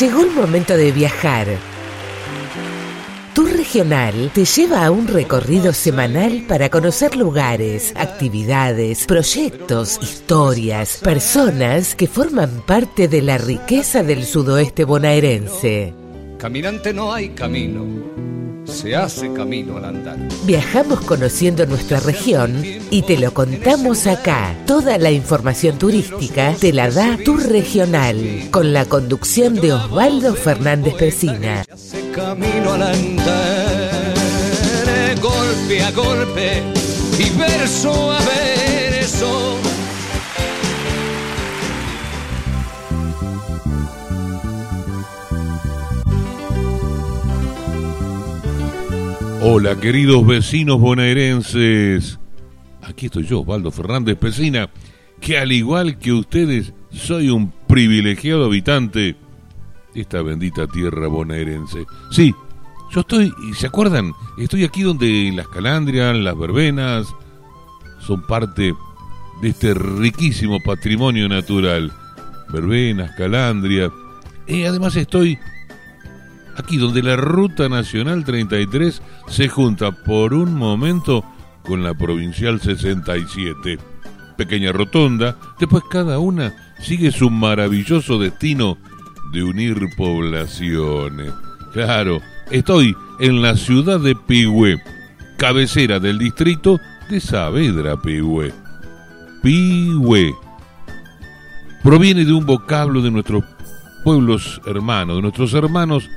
Llegó el momento de viajar. Tour Regional te lleva a un recorrido semanal para conocer lugares, actividades, proyectos, historias, personas que forman parte de la riqueza del sudoeste bonaerense. Caminante no hay camino, se hace camino al andar. Viajamos conociendo nuestra región y te lo contamos acá. Toda la información turística te la da Tour Regional, con la conducción de Osvaldo Fernández Pesina. Se hace camino al andar, golpe a golpe y verso a verso. Hola, queridos vecinos bonaerenses. Aquí estoy yo, Osvaldo Fernández Pesina, que al igual que ustedes, soy un privilegiado habitante de esta bendita tierra bonaerense. Sí, yo estoy, ¿y ¿se acuerdan? Estoy aquí donde las calandrias, las verbenas, son parte de este riquísimo patrimonio natural. Verbenas, calandria. Y además estoy aquí donde la Ruta Nacional 33 se junta por un momento con la Provincial 67. Pequeña rotonda, después cada una sigue su maravilloso destino de unir poblaciones. Claro, estoy en la ciudad de Pigüé, cabecera del distrito de Saavedra Pigüé. Pigüé proviene de un vocablo de nuestros pueblos hermanos, de nuestros hermanos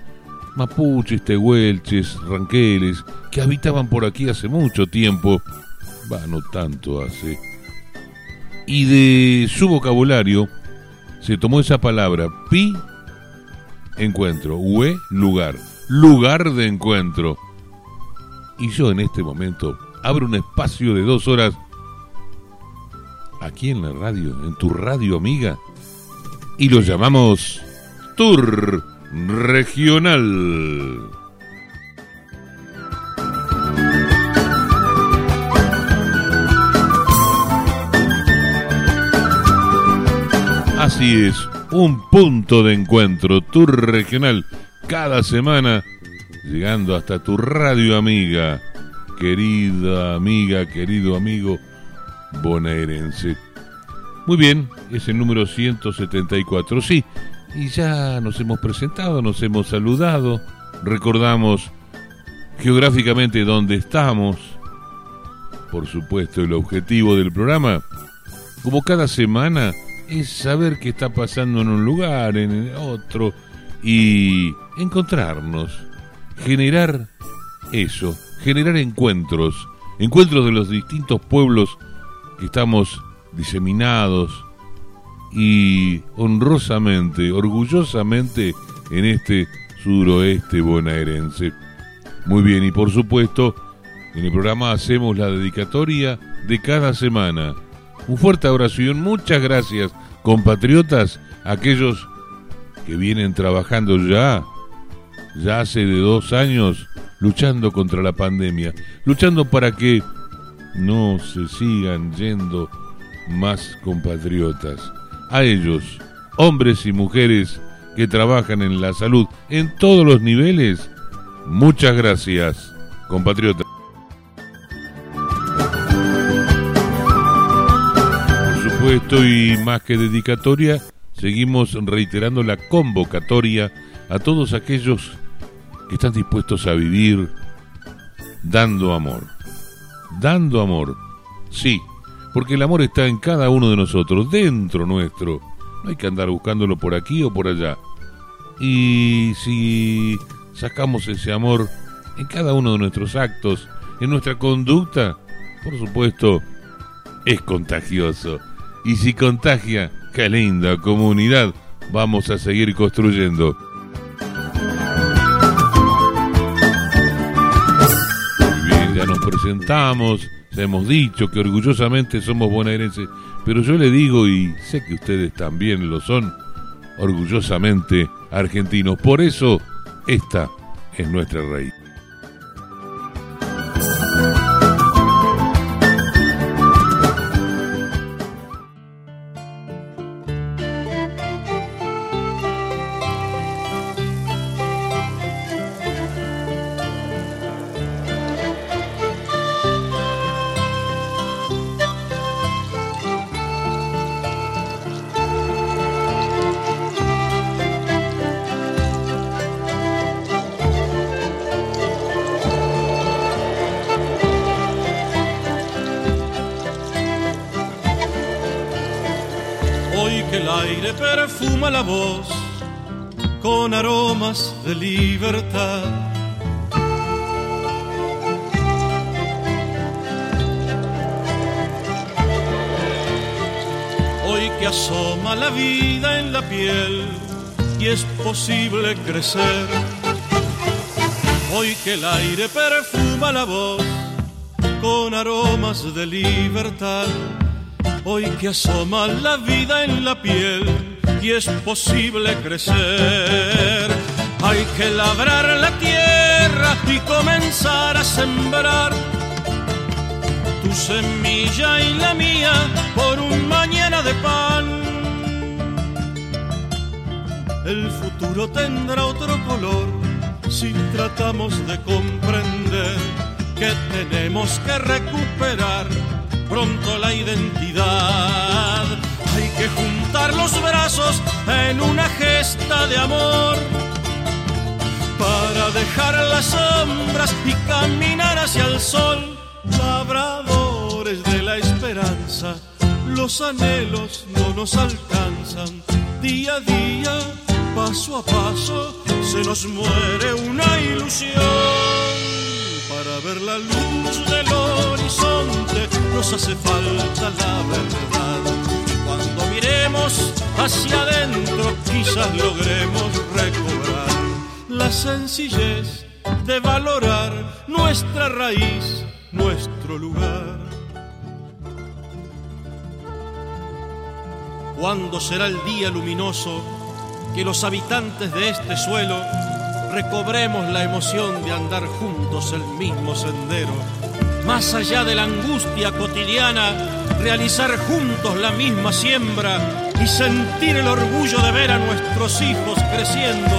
mapuches, tehuelches, ranqueles, que habitaban por aquí hace mucho tiempo, va, no tanto hace, y de su vocabulario se tomó esa palabra, pi, encuentro, hue, lugar, lugar de encuentro. Y yo en este momento abro un espacio de dos horas aquí en la radio, en tu radio amiga, y lo llamamos Tour Regional. Así es, un punto de encuentro, Tour Regional, cada semana, llegando hasta tu radio amiga, querida amiga, querido amigo bonaerense. Muy bien, es el número 174, sí, y ya nos hemos presentado, nos hemos saludado, recordamos geográficamente dónde estamos, por supuesto el objetivo del programa, como cada semana, es saber qué está pasando en un lugar, en el otro, y encontrarnos, generar eso, generar encuentros, encuentros de los distintos pueblos que estamos diseminados y honrosamente, orgullosamente en este suroeste bonaerense. Muy bien, y por supuesto, en el programa hacemos la dedicatoria de cada semana. Un fuerte abrazo y muchas gracias, compatriotas, aquellos que vienen trabajando ya, ya hace de dos años, luchando contra la pandemia, luchando para que no se sigan yendo más compatriotas. A ellos, hombres y mujeres que trabajan en la salud en todos los niveles, muchas gracias, compatriotas. Por supuesto, y más que dedicatoria, seguimos reiterando la convocatoria a todos aquellos que están dispuestos a vivir dando amor. Dando amor. Sí, porque el amor está en cada uno de nosotros, dentro nuestro. No hay que andar buscándolo por aquí o por allá. Y si sacamos ese amor en cada uno de nuestros actos, en nuestra conducta, por supuesto, es contagioso. Y si contagia, qué linda comunidad vamos a seguir construyendo. Muy bien, ya nos presentamos, hemos dicho que orgullosamente somos bonaerenses, pero yo le digo, y sé que ustedes también lo son, orgullosamente argentinos. Por eso, esta es nuestra raíz. Libertad. Hoy que asoma la vida en la piel y es posible crecer. Hoy que el aire perfuma la voz con aromas de libertad. Hoy que asoma la vida en la piel y es posible crecer. Hay que labrar la tierra y comenzar a sembrar tu semilla y la mía por un mañana de pan. El futuro tendrá otro color si tratamos de comprender que tenemos que recuperar pronto la identidad. Hay que juntar los brazos en una gesta de amor para dejar las sombras y caminar hacia el sol. Labradores de la esperanza, los anhelos no nos alcanzan. Día a día, paso a paso, se nos muere una ilusión. Para ver la luz del horizonte nos hace falta la verdad. Cuando miremos hacia adentro quizás logremos recobrar la sencillez de valorar nuestra raíz, nuestro lugar. ¿Cuándo será el día luminoso que los habitantes de este suelo recobremos la emoción de andar juntos el mismo sendero. Más allá de la angustia cotidiana, realizar juntos la misma siembra y sentir el orgullo de ver a nuestros hijos creciendo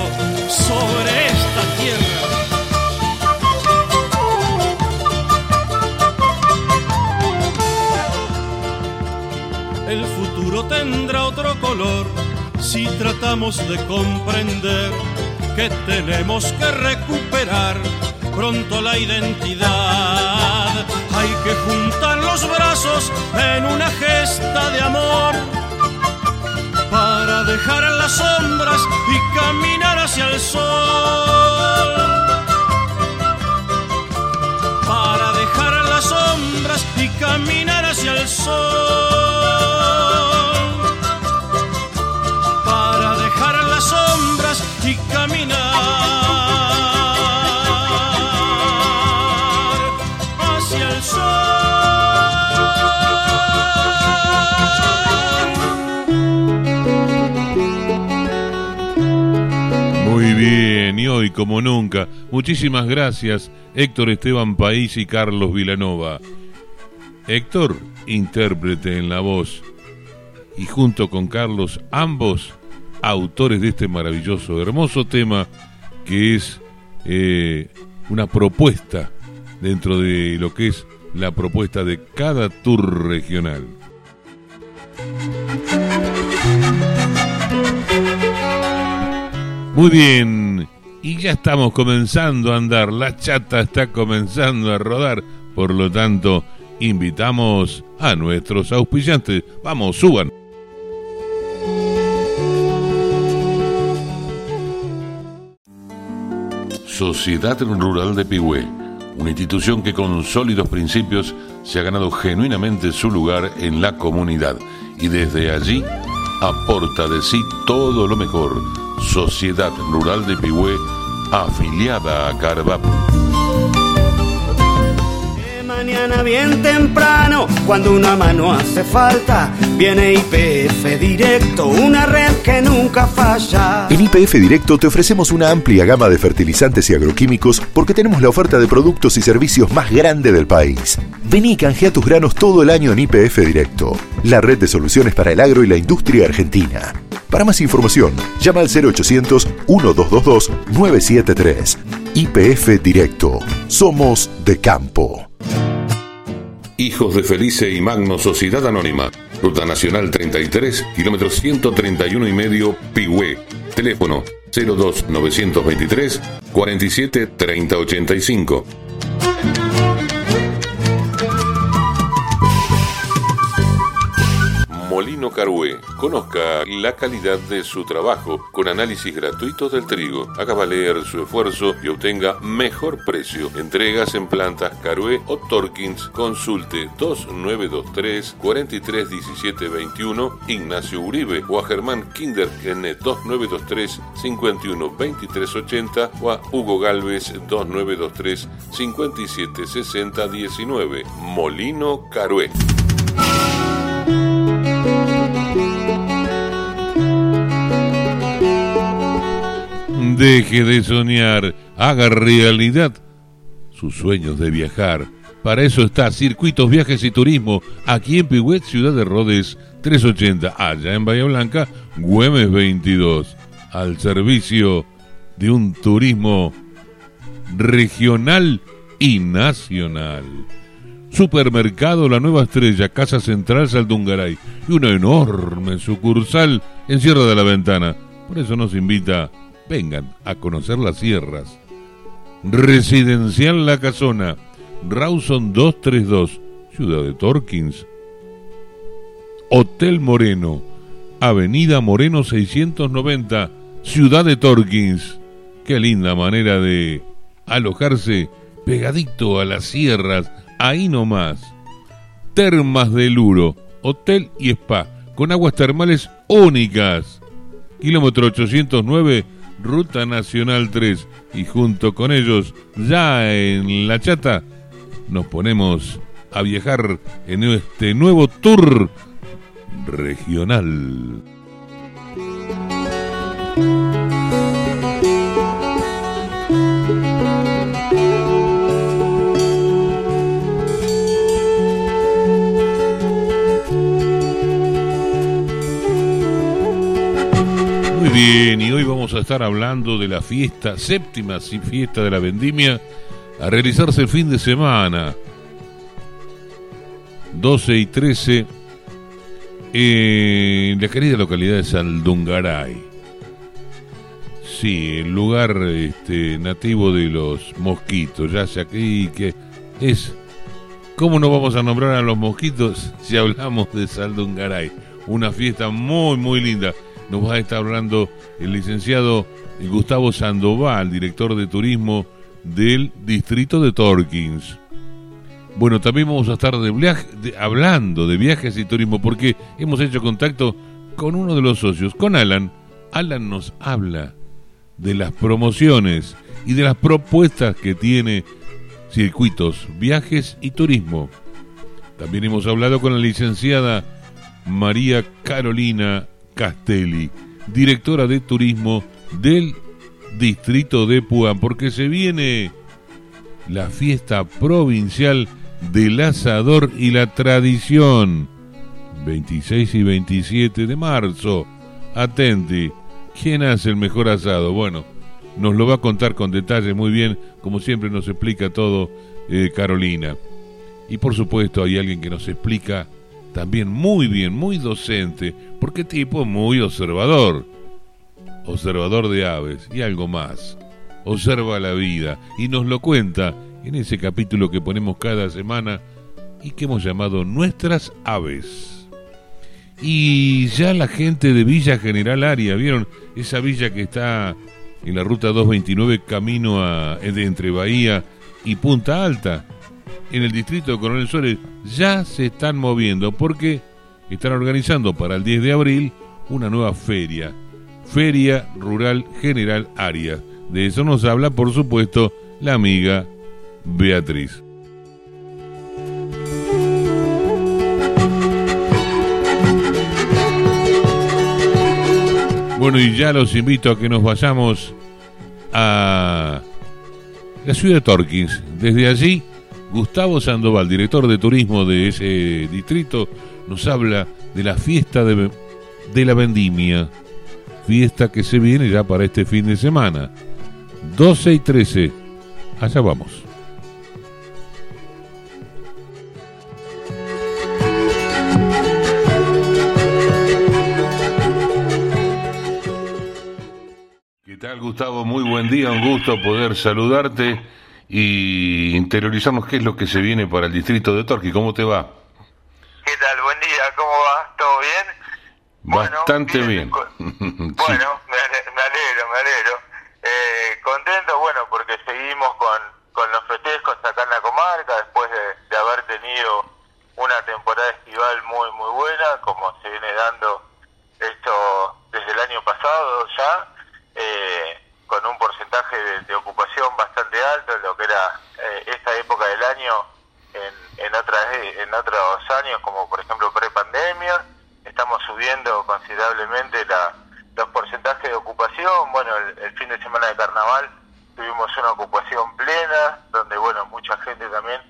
sobre esta tierra. El futuro tendrá otro color si tratamos de comprender que tenemos que recuperar pronto la identidad. Hay que juntar los brazos en una gesta de amor para dejar las sombras y caminar hacia el sol. Para dejar las sombras y caminar hacia el sol. Para dejar las sombras y caminar Muy bien, y hoy como nunca, muchísimas gracias Héctor Esteban País y Carlos Vilanova. Héctor, intérprete en la voz, y junto con Carlos, ambos autores de este maravilloso, hermoso tema que es eh, una propuesta dentro de lo que es la propuesta de cada tour regional. Muy bien, y ya estamos comenzando a andar, la chata está comenzando a rodar, por lo tanto, invitamos a nuestros auspiciantes. Vamos, suban. Sociedad Rural de Pigüé, una institución que con sólidos principios se ha ganado genuinamente su lugar en la comunidad y desde allí aporta de sí todo lo mejor. Sociedad Rural de Pigüé, afiliada a Carvap. Mañana bien temprano, cuando una mano hace falta, viene IPF Directo, una red que nunca falla. En IPF Directo te ofrecemos una amplia gama de fertilizantes y agroquímicos porque tenemos la oferta de productos y servicios más grande del país. Vení y canjea tus granos todo el año en IPF Directo, la red de soluciones para el agro y la industria argentina. Para más información, llama al 0800 1222 973. IPF Directo. Somos de campo. Hijos de Felice y Magno Sociedad Anónima. Ruta Nacional 33, kilómetro 131 y medio, Pigüé. Teléfono 02 923 47 30 Molino Carué. Conozca la calidad de su trabajo con análisis gratuitos del trigo. Haga valer su esfuerzo y obtenga mejor precio. Entregas en plantas Carué o Torkins. Consulte 2923 431721 Ignacio Uribe o a Germán Kinder en 2923 512380 o a Hugo Galvez 2923 576019 Molino Carué. Deje de soñar, haga realidad sus sueños de viajar. Para eso está Circuitos Viajes y Turismo, aquí en Pigüet, Ciudad de Rodes, 380, allá en Bahía Blanca, Güemes 22, al servicio de un turismo regional y nacional. Supermercado La Nueva Estrella, Casa Central Saldungaray y una enorme sucursal en Sierra de la Ventana. Por eso nos invita, vengan a conocer las sierras. Residencial La Casona, Rawson 232, Ciudad de Torkins. Hotel Moreno, Avenida Moreno 690, Ciudad de Torkins. Qué linda manera de alojarse pegadito a las sierras ahí nomás. Termas del Uro, hotel y spa, con aguas termales únicas. Kilómetro 809, Ruta Nacional 3. Y junto con ellos, ya en La Chata, nos ponemos a viajar en este nuevo tour regional. Bien, y hoy vamos a estar hablando de la fiesta, séptima fiesta de la vendimia, a realizarse el fin de semana, 12 y 13, en la querida localidad de Saldungaray. Sí, el lugar este, nativo de los mosquitos, ya sea que es... ¿Cómo no vamos a nombrar a los mosquitos si hablamos de Saldungaray? Una fiesta muy, muy linda nos va a estar hablando el licenciado Gustavo Sandoval, director de turismo del distrito de Torkins. Bueno, también vamos a estar de hablando de viajes y turismo porque hemos hecho contacto con uno de los socios, con Alan. Alan nos habla de las promociones y de las propuestas que tiene circuitos, viajes y turismo. También hemos hablado con la licenciada María Carolina Castelli, directora de turismo del distrito de Puan, porque se viene la fiesta provincial del asador y la tradición. 26 y 27 de marzo. Atenti, ¿quién hace el mejor asado? Bueno, nos lo va a contar con detalle muy bien, como siempre nos explica todo eh, Carolina. Y por supuesto hay alguien que nos explica también muy bien, muy docente, porque tipo muy observador, observador de aves y algo más. Observa la vida y nos lo cuenta en ese capítulo que ponemos cada semana y que hemos llamado Nuestras Aves. Y ya la gente de Villa General Aria, ¿vieron? Esa villa que está en la ruta 229 camino a, entre Bahía y Punta Alta en el distrito de Coronel Suárez ya se están moviendo porque están organizando para el 10 de abril una nueva feria, Feria Rural General Arias. De eso nos habla, por supuesto, la amiga Beatriz. Bueno, y ya los invito a que nos vayamos a la ciudad de Torkins. Desde allí Gustavo Sandoval, director de turismo de ese distrito, nos habla de la fiesta de, la vendimia, fiesta que se viene ya para este fin de semana. 12 y 13, allá vamos. ¿Qué tal Gustavo? Muy buen día, un gusto poder saludarte y interiorizarnos qué es lo que se viene para el distrito de Torquí. ¿Cómo te va? ¿Qué ¿qué tal? Buen día, ¿cómo va? ¿Todo bien? Bastante bien. Bueno, me alegro, me alegro. Eh, contento, bueno, porque seguimos con, con los festejos acá en la comarca, después de, haber tenido una temporada estival muy, muy buena, como se viene dando esto desde el año pasado ya, eh, con un porcentaje de, ocupación bastante alto, lo que era eh, esta época del año en, en, otras, en otros años, como por ejemplo pre-pandemia, estamos subiendo considerablemente la, los porcentajes de ocupación. Bueno, el, fin de semana de carnaval tuvimos una ocupación plena, donde, bueno, mucha gente también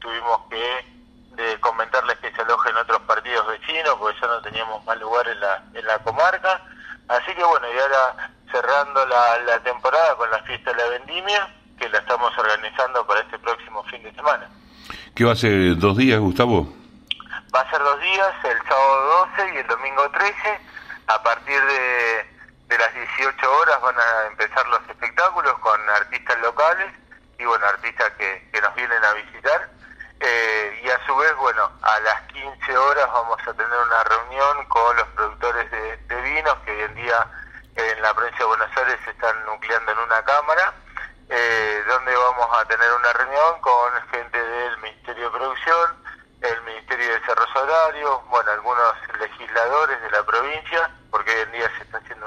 tuvimos que de comentarles que se alojen otros partidos vecinos, porque ya no teníamos más lugar en la, en la comarca. Así que, bueno, y ahora cerrando la, la temporada con la fiesta de la vendimia, que la estamos organizando para este próximo fin de semana. ¿Qué va a ser? ¿Dos días, Gustavo? Va a ser dos días, el sábado 12 y el domingo 13. A partir de, de las 18 horas van a empezar los espectáculos con artistas locales y bueno, artistas que, que nos vienen a visitar. Eh, y a su vez, bueno, a las 15 horas vamos a tener una reunión con los productores de, de vinos que hoy en día en la provincia de Buenos Aires se están nucleando en una cámara, eh, donde vamos a tener una reunión con gente del Ministerio de Producción, el Ministerio de Desarrollo Horario, bueno, algunos legisladores de la provincia, porque hoy en día se está haciendo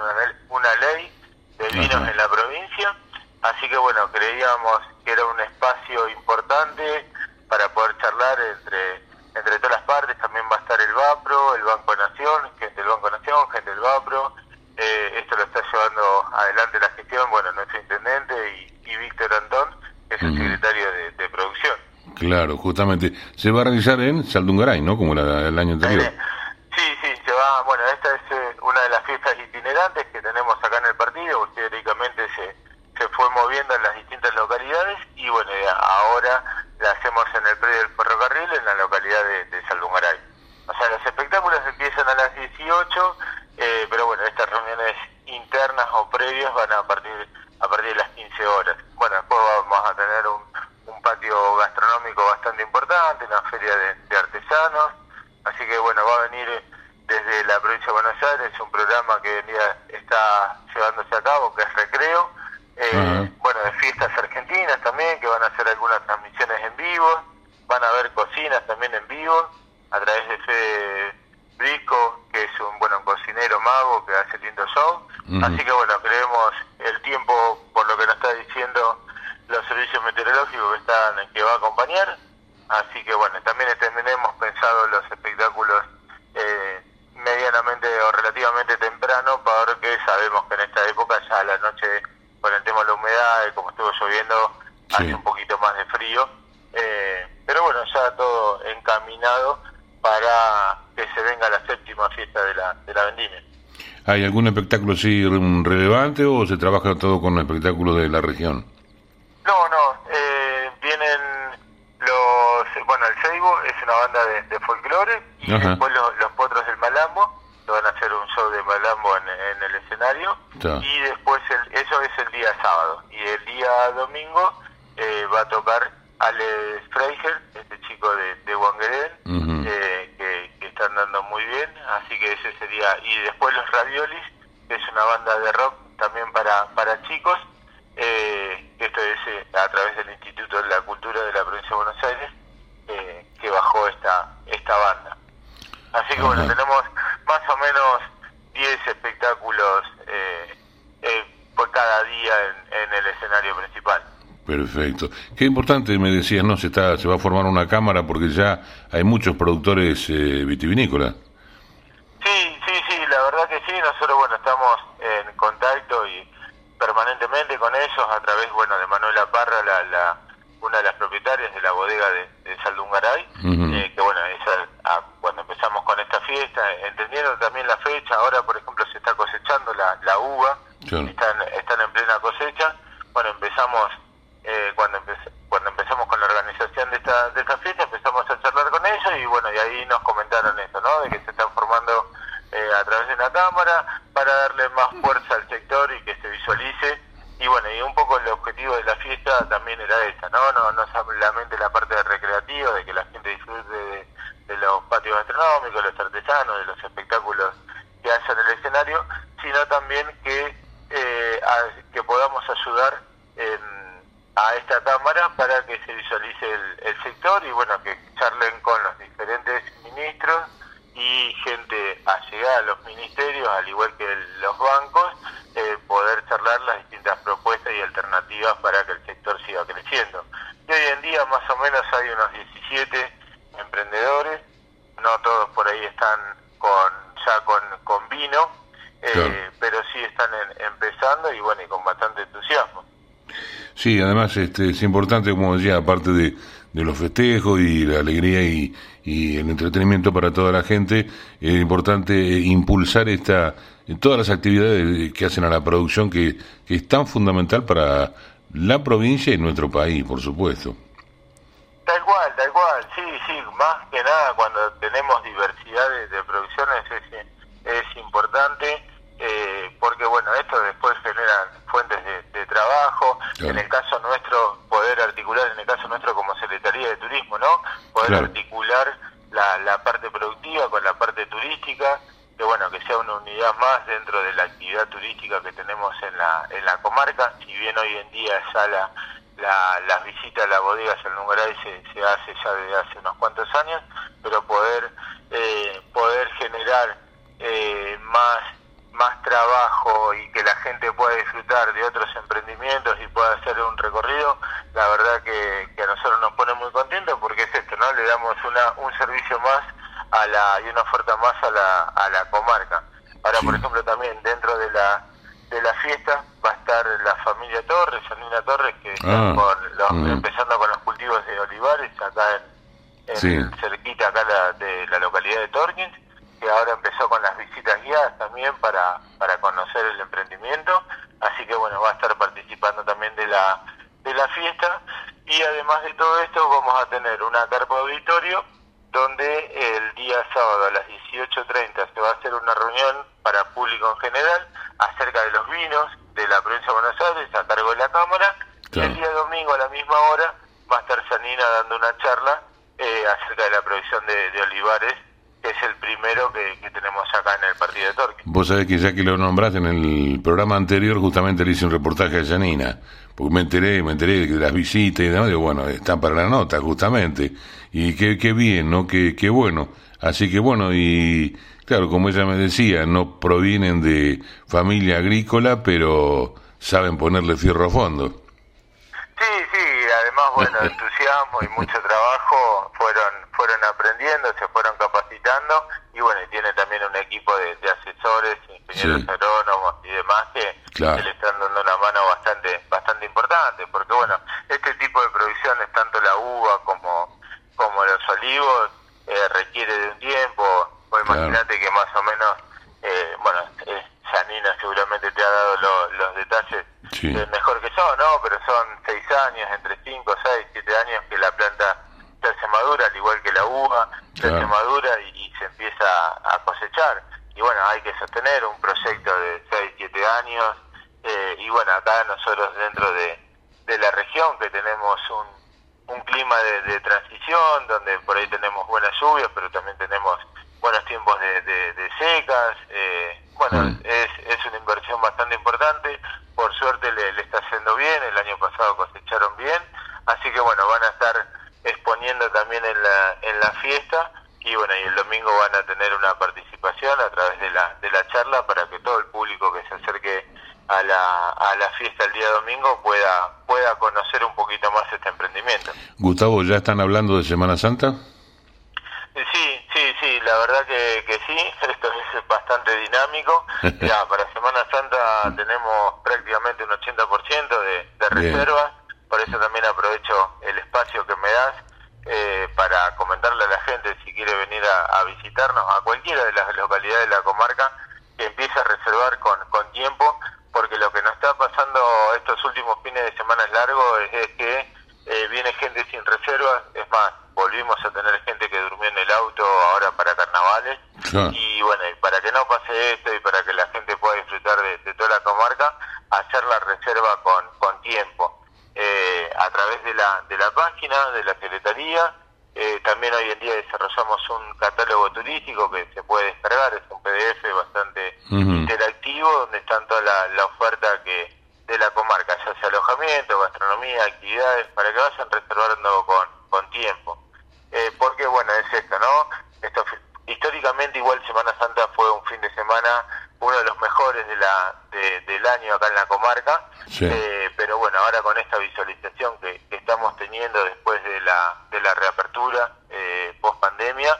una, ley de vinos en la provincia, así que bueno, creíamos que era un espacio importante para poder charlar entre entre todas las partes, también va a estar el VAPRO, el Banco Nación, gente del Banco Nación, gente del VAPRO, eh, esto lo está llevando adelante la gestión, bueno, nuestro intendente y, Víctor Antón, que es el secretario de, producción. Claro, justamente. Se va a realizar en Saldungaray, ¿no? Como la, el año anterior. Eh, sí, sí, se va, bueno, esta es eh, una de las fiestas itinerantes que tenemos acá en el partido, teóricamente se, se fue moviendo en las distintas localidades y bueno, ahora la hacemos en el predio del ferrocarril en la localidad de, de Saldungaray. O sea, los espectáculos empiezan a las 18 eh, pero bueno, estas reuniones internas o previas van a partir a partir de las 15 horas. Bueno, después vamos a tener un, patio gastronómico bastante importante, una feria de, artesanos, así que bueno, va a venir desde la provincia de Buenos Aires un programa que hoy en día está llevándose a cabo, que es Recreo, eh, bueno, de fiestas argentinas también, que van a hacer algunas transmisiones en vivo, van a haber cocinas también en vivo, a través de Fede Brico, que es un bueno cocinero mago que hace lindo show. Así que bueno, creemos el tiempo, por lo que nos está diciendo los servicios meteorológicos que están que va a acompañar. Así que bueno, también tenemos pensado los espectáculos eh, medianamente o relativamente temprano, porque sabemos que en esta época ya a la noche, con el tema de la humedad, y como estuvo lloviendo, hace un poquito más de frío. Eh, pero bueno, ya todo encaminado para que se venga la séptima fiesta de la, de la vendimia. ¿Hay algún espectáculo así relevante o se trabaja todo con espectáculos de la región? No, no, eh, vienen los, bueno, el Seibo es una banda de, de folclore y después los, Potros del Malambo, van a hacer un show de Malambo en, en el escenario. Y después el, eso es el día sábado. Y el día domingo eh, va a tocar Ale Freiger, este chico de, de eh, que, que, están dando muy bien, así que ese sería, y después los Raviolis, que es una banda de rock también para, para chicos, eh, esto es eh, a través del Instituto de la Cultura de la Provincia de Buenos Aires, eh, que bajó esta, esta banda. Así que bueno, tenemos más o menos 10 espectáculos por cada día en, en el escenario principal. Perfecto. Qué importante, me decías, ¿no? Se, está, se va a formar una cámara porque ya hay muchos productores eh, vitivinícolas. Sí, sí, sí, la verdad que sí. Nosotros, bueno, estamos en contacto y permanentemente con ellos a través, bueno, de Manuela Parra, la, la una de las propietarias de la bodega de, de Saldungaray, eh, que bueno, esa, ah, cuando empezamos con esta fiesta, entendiendo también la fecha, ahora por ejemplo se está cosechando la, la uva, están, están en plena cosecha, bueno, empezamos eh, cuando, cuando empezamos con la organización de esta, de esta fiesta, empezamos a charlar con ellos y bueno, y ahí nos comentaron eso, ¿no? De que se están formando eh, a través de una cámara para darle más fuerza al sector y que se visualice. Y bueno, y un poco el objetivo de la fiesta también era esa, ¿no? No, no solamente la parte recreativa, de que la gente disfrute de, los patios patio gastronómico, de los artesanos, de los espectáculos que haya en el escenario, sino también que, eh, que podamos ayudar a esta Cámara para que se visualice el, sector y bueno, que charlen con los diferentes ministros y gente allegada a los ministerios, al igual que los bancos, eh, poder charlar las distintas propuestas y alternativas para que el sector siga creciendo. Y hoy en día más o menos hay unos 17 emprendedores, no todos por ahí están con ya con, con vino, eh, pero sí están empezando y bueno, y con bastante entusiasmo. Sí, además este, es importante, como decía, aparte de, de los festejos y la alegría y, el entretenimiento para toda la gente, es importante impulsar esta todas las actividades que hacen a la producción que, es tan fundamental para la provincia y nuestro país, por supuesto. Tal cual, tal cual, sí, sí, más que nada cuando tenemos diversidad de, producciones es, es importante eh, porque bueno, esto después genera fuentes de, trabajo, en el caso nuestro poder articular, en el caso nuestro como Secretaría de Turismo, ¿no? Poder articular la, la parte productiva con la parte turística, que bueno, que sea una unidad más dentro de la actividad turística que tenemos en la, en la comarca, si bien hoy en día esa la la, las visitas a las bodegas al Nungaray se, se hace ya desde hace unos cuantos años, pero poder eh, poder generar eh, más más trabajo y que la gente pueda disfrutar de otros emprendimientos y pueda hacer un recorrido, la verdad que, que a nosotros nos pone muy contentos porque es esto, ¿no? Le damos una, un servicio más a la y una oferta más a la, a la comarca. Ahora, por ejemplo, también dentro de la de la fiesta va a estar la familia Torres, Janina Torres, que ah, mm. empezando con los cultivos de olivares acá en, cerquita acá de la localidad de Torkins, que ahora empezó con las visitas guiadas también para, para conocer el emprendimiento, así que bueno, va a estar participando también de la, de la fiesta. Y además de todo esto vamos a tener una carpa auditorio donde el día sábado a las 18.30 se va a hacer una reunión para público en general acerca de los vinos de la provincia de Buenos Aires a cargo de la Cámara. Y el día domingo a la misma hora va a estar Sanina dando una charla eh, acerca de la provisión de, olivares, es el primero que, tenemos acá en el partido de Torque. Vos sabés que ya que lo nombraste en el programa anterior, justamente le hice un reportaje a Janina, porque me enteré, me enteré de las visitas y demás, y bueno, están para la nota, justamente. Y qué, qué bien, ¿no? Qué, qué bueno. Así que bueno, y Claro, como ella me decía, no provienen de familia agrícola, pero saben ponerle fierro a fondo. Sí, sí, bueno, entusiasmo y mucho trabajo fueron fueron aprendiendo, se fueron capacitando y bueno, y tiene también un equipo de, asesores, ingenieros agrónomos y demás que, le están dando una mano bastante bastante importante, porque bueno, este tipo de producciones, tanto la uva como, como los olivos, eh, requiere de un tiempo, imagínate que más o menos, eh, bueno, eh, Janina seguramente te ha dado los detalles mejor que yo, ¿no? Pero son seis años, entre cinco, seis, siete años que la planta se madura, al igual que la uva, se madura y, se empieza a cosechar. Y bueno, hay que sostener un proyecto de seis, siete años. Eh, y bueno, acá nosotros dentro de, de la región que tenemos un, un clima de, de transición, donde por ahí tenemos buenas lluvias, pero también tenemos buenos tiempos de, secas. Eh, bueno, mm. es, es una inversión bastante importante. Por suerte le, está haciendo bien. El año pasado cosecharon bien. Así que bueno, van a estar exponiendo también en la, en la fiesta. Y bueno, y el domingo van a tener una participación a través de la, de la charla para que todo el público que se acerque a la, a la fiesta el día domingo pueda, pueda conocer un poquito más este emprendimiento. Gustavo, ¿ya están hablando de Semana Santa? Sí, sí, sí, la verdad que, que sí, esto es bastante dinámico. Ya, para Semana Santa tenemos prácticamente un 80% de, de reservas, por eso también aprovecho el espacio que me das eh, para comentarle a la gente si quiere venir a, visitarnos a cualquiera de las localidades de la comarca, que empiece a reservar con, con tiempo, porque lo que nos está pasando estos últimos fines de semana largos es, que eh, viene gente sin reservas, es más, volvimos a tener gente que durmió en el auto ahora para carnavales. Y bueno, para que no pase esto y para que la gente pueda disfrutar de, toda la comarca, hacer la reserva con, con tiempo. Eh, a través de la, de la página de la Secretaría, Eh, también hoy en día desarrollamos un catálogo turístico que se puede descargar, es un PDF bastante interactivo donde están toda la, oferta que de la comarca, ya sea alojamiento, gastronomía, actividades, para que vayan reservando con, con tiempo. Eh, porque bueno, es esto, ¿no? Esto, históricamente igual Semana Santa fue un fin de semana uno de los mejores de la, del año acá en la comarca, eh, pero bueno, ahora con esta visualización que, estamos teniendo después de la, de la reapertura eh, post pandemia,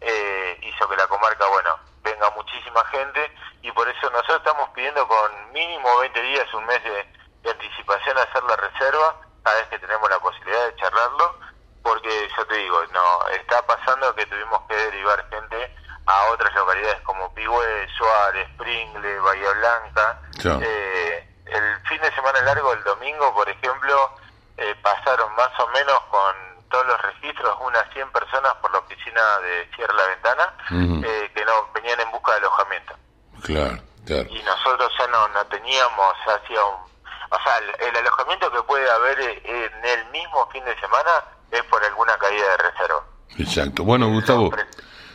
eh, hizo que la comarca, bueno, venga muchísima gente y por eso nosotros estamos pidiendo con mínimo 20 días, un mes de, de anticipación hacer la reserva, cada vez que tenemos la posibilidad de charlarlo, porque yo te digo, no, está pasando que tuvimos que derivar gente a otras localidades como Pigüe, Suárez, Pringle, Bahía Blanca. Eh, el fin de semana largo, el domingo, por ejemplo, eh, pasaron más o menos con todos los registros unas 100 personas por la oficina de Cierra la Ventana eh, que no venían en busca de alojamiento. Claro, claro. Y nosotros ya no, no teníamos hacia un... O sea, el, alojamiento que puede haber en el mismo fin de semana es por alguna caída de reserva. Exacto. Bueno, Gustavo,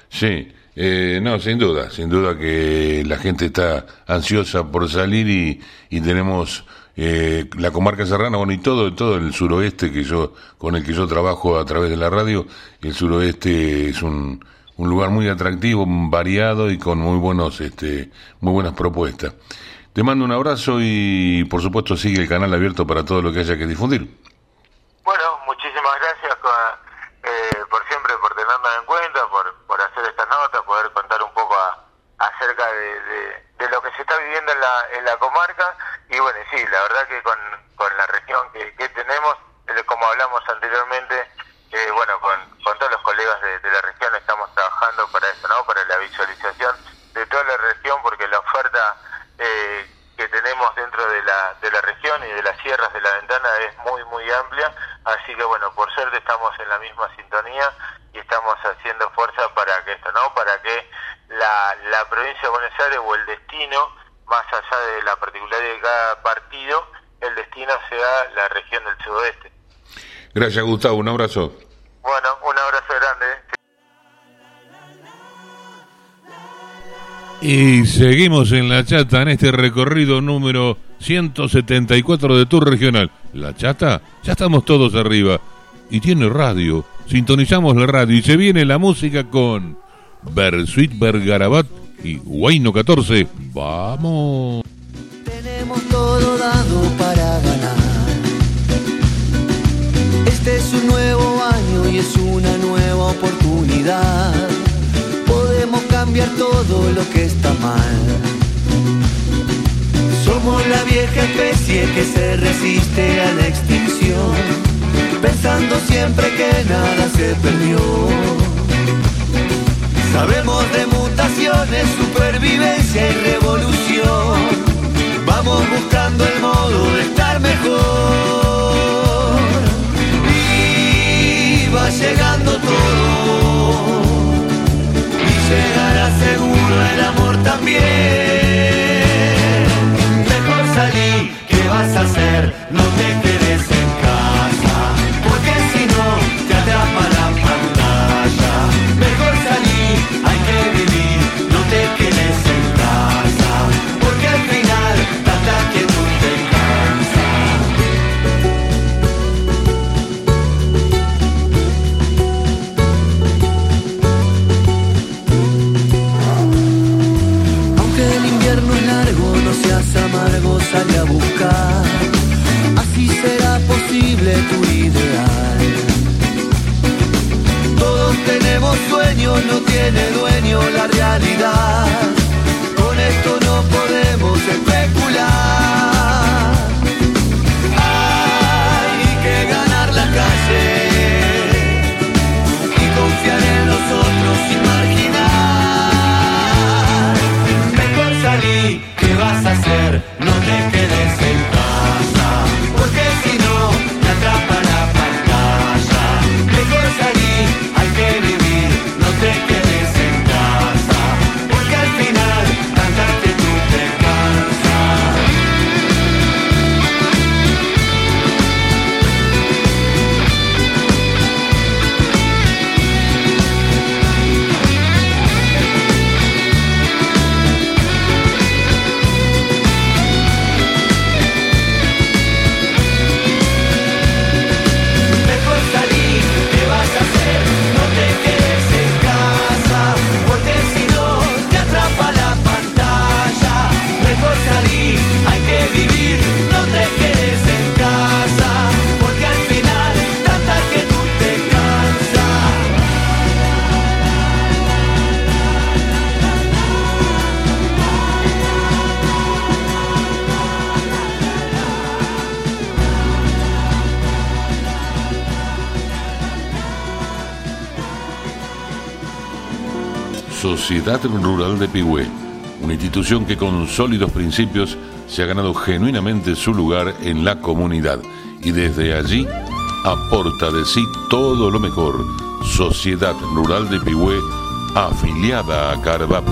sí. Eh, no, sin duda, sin duda que la gente está ansiosa por salir y, y tenemos eh, la comarca serrana, bueno, y todo, todo el suroeste que yo, con el que yo trabajo a través de la radio, el suroeste es un, un lugar muy atractivo, variado y con muy buenos, este, muy buenas propuestas. Te mando un abrazo y por supuesto sigue el canal abierto para todo lo que haya que difundir. Bueno, muchísimas gracias eh, por siempre, por tenernos en cuenta, por, por hacer esta nota, poder contar un poco acerca de, de, lo que se está viviendo en la, en la comarca. Y bueno, sí, la verdad que con, con la región que, que tenemos, eh, como hablamos anteriormente, eh, bueno, con, con todos los colegas de, la región estamos trabajando para eso, ¿no? Para la visualización de toda la región, porque la oferta eh, que tenemos dentro de la, de la región y de las sierras de la ventana es muy, muy amplia. Así que bueno, por suerte estamos en la misma sintonía y estamos haciendo fuerza para que esto, ¿no? Para que la, la provincia de Buenos Aires o el destino, más allá de la particularidad de cada partido, el destino sea la región del sudoeste. Gracias, Gustavo. Un abrazo. Bueno, un abrazo grande. Y seguimos en La Chata en este recorrido número 174 de Tour Regional. La Chata, ya estamos todos arriba. Y tiene radio. Sintonizamos la radio y se viene la música con Bersuit Bergarabat y Guayno 14. ¡Vamos! Tenemos todo dado para ganar. Este es un nuevo año y es una nueva oportunidad podemos cambiar todo lo que está mal. Somos la vieja especie que se resiste a la extinción, pensando siempre que nada se perdió. Sabemos de mutaciones, supervivencia y revolución. Vamos buscando el modo de estar mejor. Y va llegando todo llegará seguro el amor también. Mejor salí, ¿qué vas a hacer? No te tiene dueño la realidad. Con esto no podemos especular. Hay que ganar la calle y confiar en los otros sin marginar. Mejor salí, ¿qué vas a hacer? Sociedad Rural de Pigüé, una institución que con sólidos principios se ha ganado genuinamente su lugar en la comunidad y desde allí aporta de sí todo lo mejor. Sociedad Rural de Pigüé, afiliada a Carvap.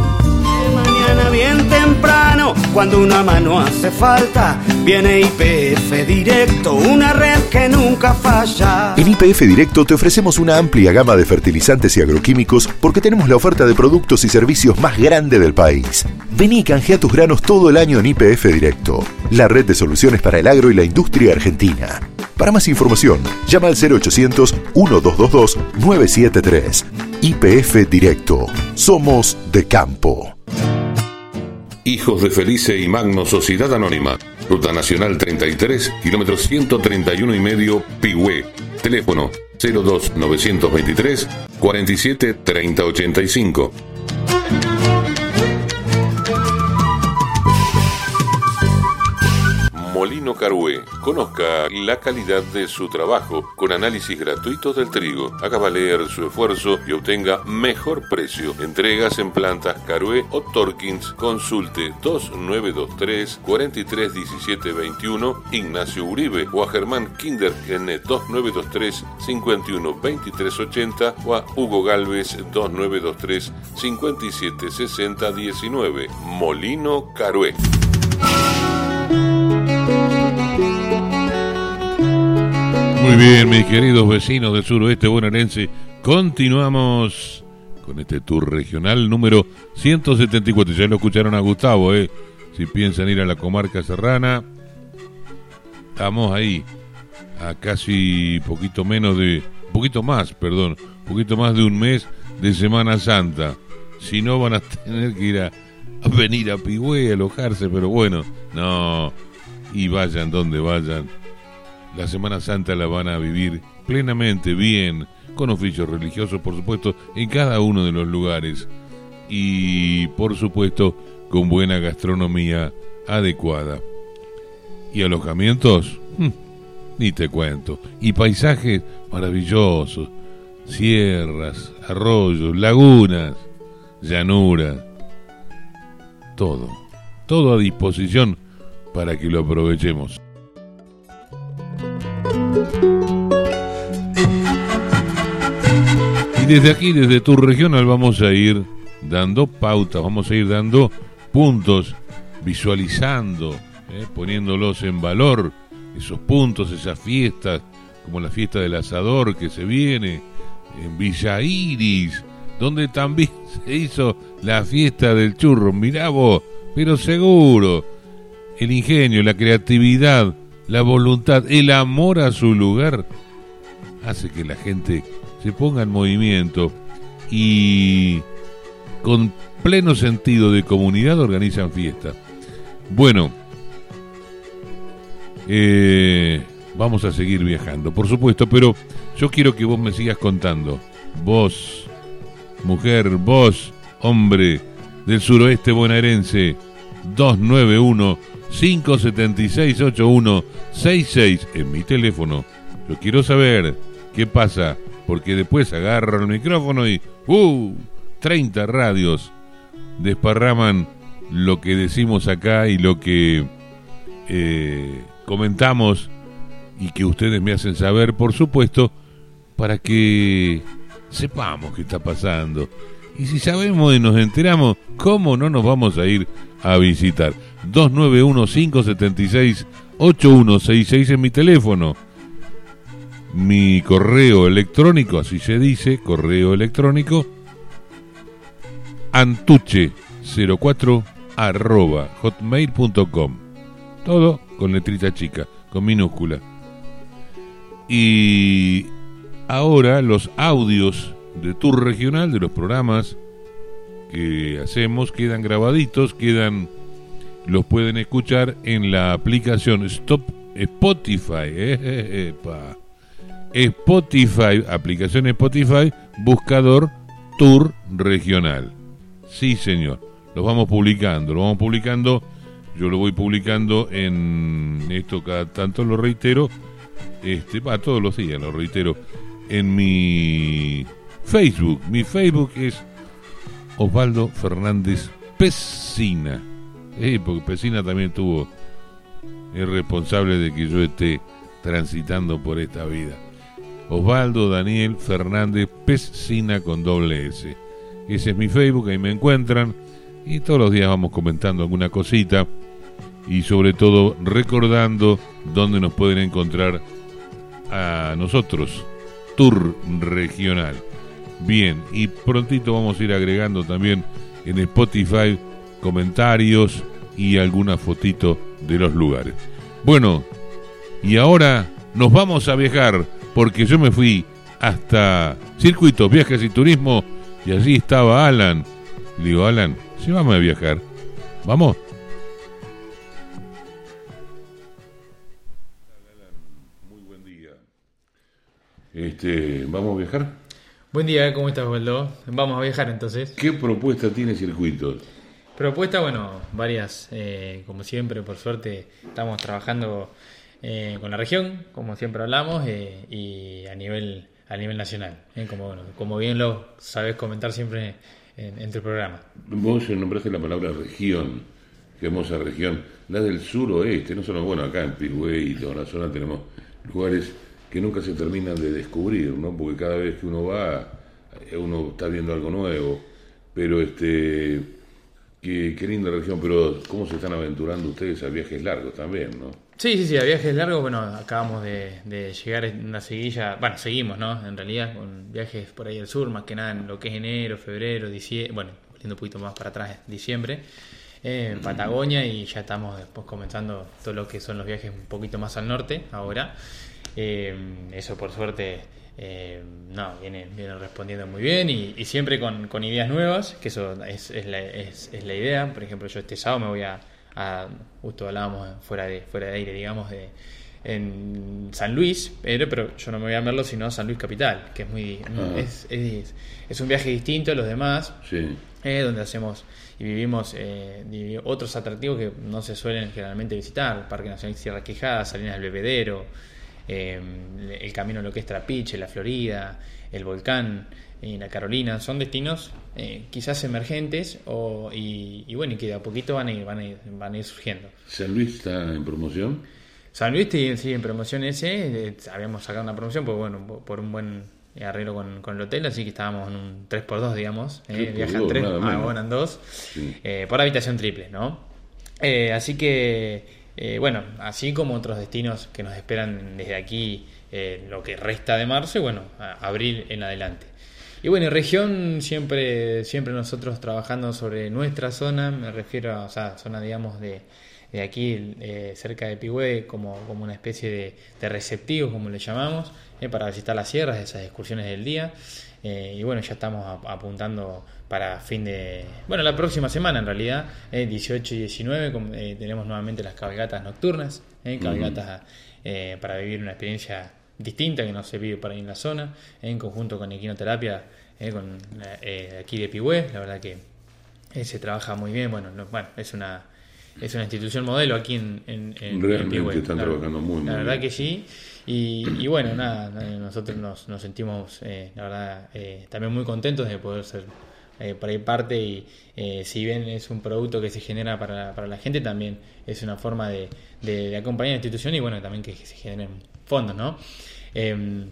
Bien temprano, cuando una mano hace falta, viene IPF Directo, una red que nunca falla. En IPF Directo te ofrecemos una amplia gama de fertilizantes y agroquímicos porque tenemos la oferta de productos y servicios más grande del país. Vení y canjea tus granos todo el año en IPF Directo, la red de soluciones para el agro y la industria argentina. Para más información, llama al 0800 1222 973. IPF Directo. Somos de campo. Hijos de Felice y Magno Sociedad Anónima. Ruta Nacional 33, kilómetro 131 y medio, Pigüé. Teléfono 02 923 47 30 85. Molino Carué. Conozca la calidad de su trabajo con análisis gratuitos del trigo. Haga valer su esfuerzo y obtenga mejor precio. Entregas en plantas Carué o Torkins. Consulte 2923 431721 Ignacio Uribe o a Germán Kinder en 2923 512380 o a Hugo Galvez 2923 576019 Molino Carué. Muy bien, mis queridos vecinos del suroeste bonaerense, continuamos con este tour regional número 174. Ya lo escucharon a Gustavo, ¿eh? Si piensan ir a la comarca serrana, estamos ahí, a casi poquito menos de, poquito más, perdón, poquito más de un mes de Semana Santa. Si no, van a tener que ir a, venir a Pigüé, a alojarse, pero bueno, no, y vayan donde vayan la Semana Santa la van a vivir plenamente bien, con oficios religiosos, por supuesto, en cada uno de los lugares. Y, por supuesto, con buena gastronomía adecuada. ¿Y alojamientos? Hm, ni te cuento. Y paisajes maravillosos. Sierras, arroyos, lagunas, llanura. Todo. Todo a disposición para que lo aprovechemos. Y desde aquí, desde tu regional, vamos a ir dando pautas, vamos a ir dando puntos, visualizando, eh, poniéndolos en valor, esos puntos, esas fiestas, como la fiesta del asador que se viene en Villa Iris, donde también se hizo la fiesta del churro. Mirá vos, pero seguro, el ingenio, la creatividad, la voluntad, el amor a su lugar, hace que la gente se ponga en movimiento y con pleno sentido de comunidad organizan fiestas. Bueno, eh, vamos a seguir viajando, por supuesto, pero yo quiero que vos me sigas contando. Vos, mujer, vos, hombre del suroeste bonaerense, 291 576 8166 en mi teléfono. Yo quiero saber qué pasa, porque después agarro el micrófono y ¡uh! 30 radios desparraman lo que decimos acá y lo que eh, comentamos y que ustedes me hacen saber, por supuesto, para que sepamos qué está pasando. Y si sabemos y nos enteramos, ¿cómo no nos vamos a ir a visitar? 291-576-8166 en mi teléfono. Mi correo electrónico, así se dice, correo electrónico, antuche04 arroba hotmail.com. Todo con letrita chica, con minúscula. Y ahora los audios de Tour Regional, de los programas que hacemos, quedan grabaditos, quedan los pueden escuchar en la aplicación Stop Spotify. Eh, Spotify, aplicación Spotify, buscador Tour Regional. Sí, señor. Los vamos publicando, lo vamos publicando. Yo lo voy publicando en esto cada tanto lo reitero. Este, va todos los días, lo reitero. En mi Facebook. Mi Facebook es Osvaldo Fernández Pesina. Eh, porque Pesina también tuvo, es responsable de que yo esté transitando por esta vida. Osvaldo Daniel Fernández Pesina con doble S. Ese es mi Facebook, ahí me encuentran. Y todos los días vamos comentando alguna cosita. Y sobre todo recordando dónde nos pueden encontrar a nosotros. Tour regional. Bien, y prontito vamos a ir agregando también en Spotify comentarios y alguna fotito de los lugares. Bueno, y ahora nos vamos a viajar porque yo me fui hasta Circuitos, Viajes y Turismo y allí estaba Alan. Le digo, Alan, llévame a viajar. ¿Vamos? Muy buen día. Este, ¿Vamos a viajar? Buen día, ¿cómo estás, Waldo? Vamos a viajar entonces. ¿Qué propuesta tiene Circuitos? Propuesta, bueno, varias, eh, como siempre, por suerte, estamos trabajando eh, con la región, como siempre hablamos, eh, y a nivel a nivel nacional, eh, como bueno, como bien lo sabes comentar siempre en, en tu programa. Vos nombraste la palabra región, qué hermosa región, la del sur oeste, no solo, bueno, acá en Pirgüey y toda la zona tenemos lugares que nunca se terminan de descubrir, ¿no? Porque cada vez que uno va, uno está viendo algo nuevo, pero este, qué, qué linda región, pero cómo se están aventurando ustedes a viajes largos también, ¿no? Sí, sí, sí, a viajes largos, bueno, acabamos de, de llegar en una seguilla, bueno, seguimos, ¿no? En realidad, con viajes por ahí al sur, más que nada en lo que es enero, febrero, diciembre, bueno, volviendo un poquito más para atrás, diciembre, eh, en Patagonia y ya estamos después comenzando todo lo que son los viajes un poquito más al norte ahora. Eh, eso por suerte, eh, no, viene, viene respondiendo muy bien y, y siempre con, con ideas nuevas, que eso es, es, la, es, es la idea. Por ejemplo, yo este sábado me voy a a, justo hablábamos fuera de, fuera de aire, digamos, de en San Luis, pero, pero yo no me voy a verlo sino San Luis Capital, que es muy Ah. es, es, es un viaje distinto a los demás, Sí. eh, donde hacemos y vivimos eh, otros atractivos que no se suelen generalmente visitar, Parque Nacional Sierra Quejada, Salinas del Bebedero, eh, el camino a lo que es Trapiche, la Florida, el volcán en la Carolina, son destinos eh, quizás emergentes o, y, y bueno, y que de a poquito van a ir, van a ir, van a ir surgiendo. ¿San Luis está en promoción? San Luis sigue sigue en promoción ese, eh, habíamos sacado una promoción por, bueno, por- un buen arreglo con, con el hotel, así que estábamos en un 3x2, digamos, eh, 3x2, viajan 3, nada ah, menos. bueno, en 2, Sí. eh, por habitación triple, ¿no? Eh, así que, eh, bueno, así como otros destinos que nos esperan desde aquí, eh, lo que resta de marzo y bueno, abril en adelante. Y bueno, en región siempre, siempre nosotros trabajando sobre nuestra zona, me refiero a, o sea, zona digamos de, de aquí eh, cerca de Pigüe como, como una especie de, de receptivos, como le llamamos, para visitar las sierras, esas excursiones del día. Eh, y bueno, ya estamos ap- apuntando para fin de... Bueno, la próxima semana en realidad, eh, 18 y 19, com- eh, tenemos nuevamente las cabalgatas nocturnas, eh, cabalgatas eh, para vivir una experiencia distinta que no se vive por ahí en la zona, en conjunto con equinoterapia, con eh, aquí de Pigüé, la verdad que se trabaja muy bien, bueno, no- bueno es una es una institución modelo aquí en, en, en- en Realmente Pigüé. están trabajando muy, muy La verdad bien. que sí, y, y bueno, nada, nosotros nos, nos sentimos, eh, la verdad, eh, también muy contentos de poder ser eh, por ahí parte y eh, si bien es un producto que se genera para, para la gente, también es una forma de, de- de acompañar a la institución y bueno, también que se generen fondos, ¿no? Em,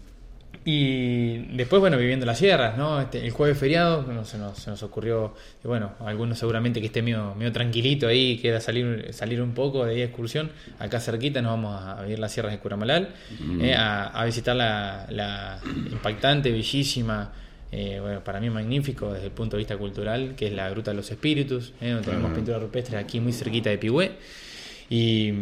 y después, bueno, viviendo las sierras, ¿no? Este, el jueves feriado bueno, se, nos, se nos ocurrió, bueno, algunos seguramente que esté medio, medio tranquilito ahí, quiera salir, salir un poco de ahí excursión. Acá cerquita nos vamos a vivir las sierras de Curamalal, eh, a, a visitar la, la impactante, bellísima, eh, bueno, para mí magnífico desde el punto de vista cultural, que es la Gruta de los Espíritus, eh, donde tenemos Ajá. pinturas rupestres aquí muy cerquita de Pigüé. Y,